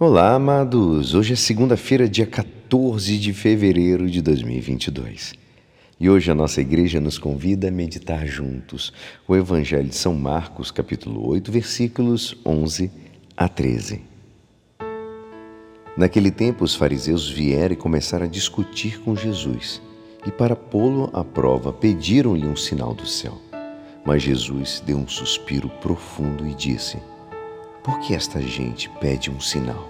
Olá, amados! Hoje é segunda-feira, dia 14 de fevereiro de 2022. E hoje a nossa igreja nos convida a meditar juntos o Evangelho de São Marcos, capítulo 8, versículos 11 a 13. Naquele tempo, os fariseus vieram e começaram a discutir com Jesus, e para pô-lo à prova, pediram-lhe um sinal do céu. Mas Jesus deu um suspiro profundo e disse: por que esta gente pede um sinal?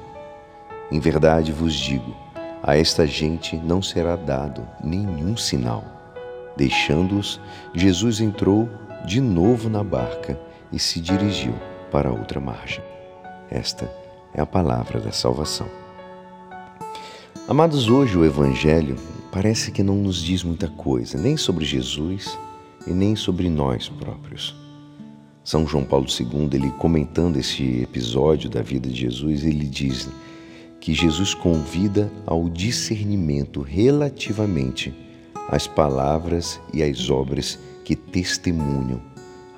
Em verdade vos digo, a esta gente não será dado nenhum sinal. Deixando-os, Jesus entrou de novo na barca e se dirigiu para outra margem. Esta é a palavra da salvação. Amados, hoje o Evangelho parece que não nos diz muita coisa, nem sobre Jesus e nem sobre nós próprios. São João Paulo II, ele comentando esse episódio da vida de Jesus, ele diz que Jesus convida ao discernimento relativamente às palavras e às obras que testemunham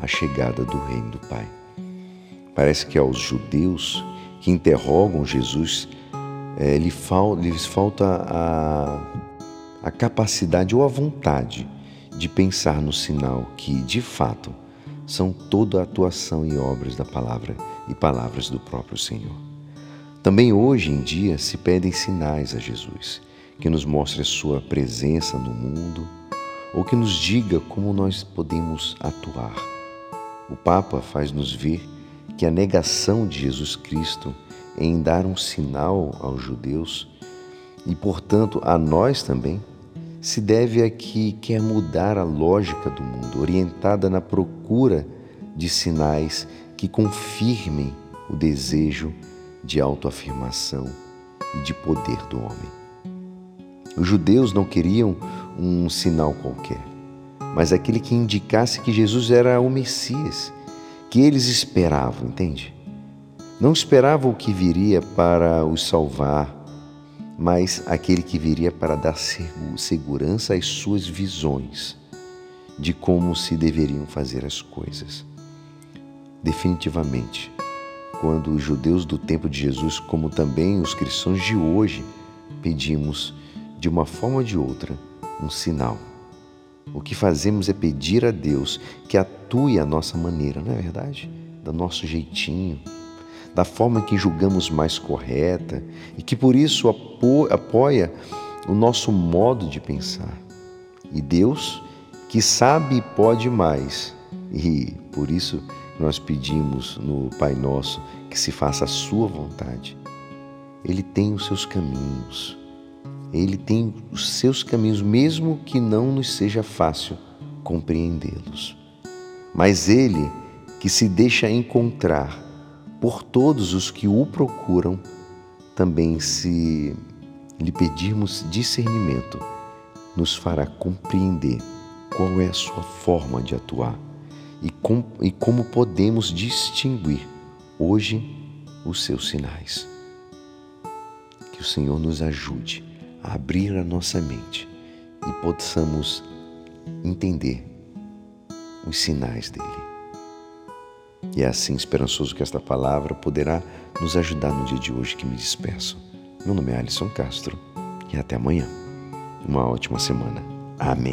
a chegada do reino do Pai. Parece que aos judeus que interrogam Jesus, é, lhes falta a, a capacidade ou a vontade de pensar no sinal que, de fato, são toda a atuação e obras da palavra e palavras do próprio Senhor. Também hoje em dia se pedem sinais a Jesus, que nos mostre a sua presença no mundo ou que nos diga como nós podemos atuar. O Papa faz-nos ver que a negação de Jesus Cristo em dar um sinal aos judeus e, portanto, a nós também, se deve a que quer mudar a lógica do mundo, orientada na procura de sinais que confirmem o desejo de autoafirmação e de poder do homem. Os judeus não queriam um sinal qualquer, mas aquele que indicasse que Jesus era o Messias, que eles esperavam, entende? Não esperavam o que viria para os salvar, mas aquele que viria para dar segurança às suas visões de como se deveriam fazer as coisas. Definitivamente, quando os judeus do tempo de Jesus, como também os cristãos de hoje, pedimos, de uma forma ou de outra, um sinal. O que fazemos é pedir a Deus que atue à nossa maneira, não é verdade? Do nosso jeitinho, da forma que julgamos mais correta e que por isso apoia o nosso modo de pensar. E Deus, que sabe e pode mais, e por isso nós pedimos no Pai Nosso que se faça a Sua vontade. Ele tem os seus caminhos, ele tem os seus caminhos, mesmo que não nos seja fácil compreendê-los. Mas Ele, que se deixa encontrar por todos os que o procuram, também se lhe pedirmos discernimento, nos fará compreender qual é a sua forma de atuar e, com, e como podemos distinguir hoje os seus sinais. Que o Senhor nos ajude a abrir a nossa mente e possamos entender os sinais dele. E é assim esperançoso que esta palavra poderá nos ajudar no dia de hoje que me despeço. Meu nome é Alisson Castro e até amanhã. Uma ótima semana. Amém.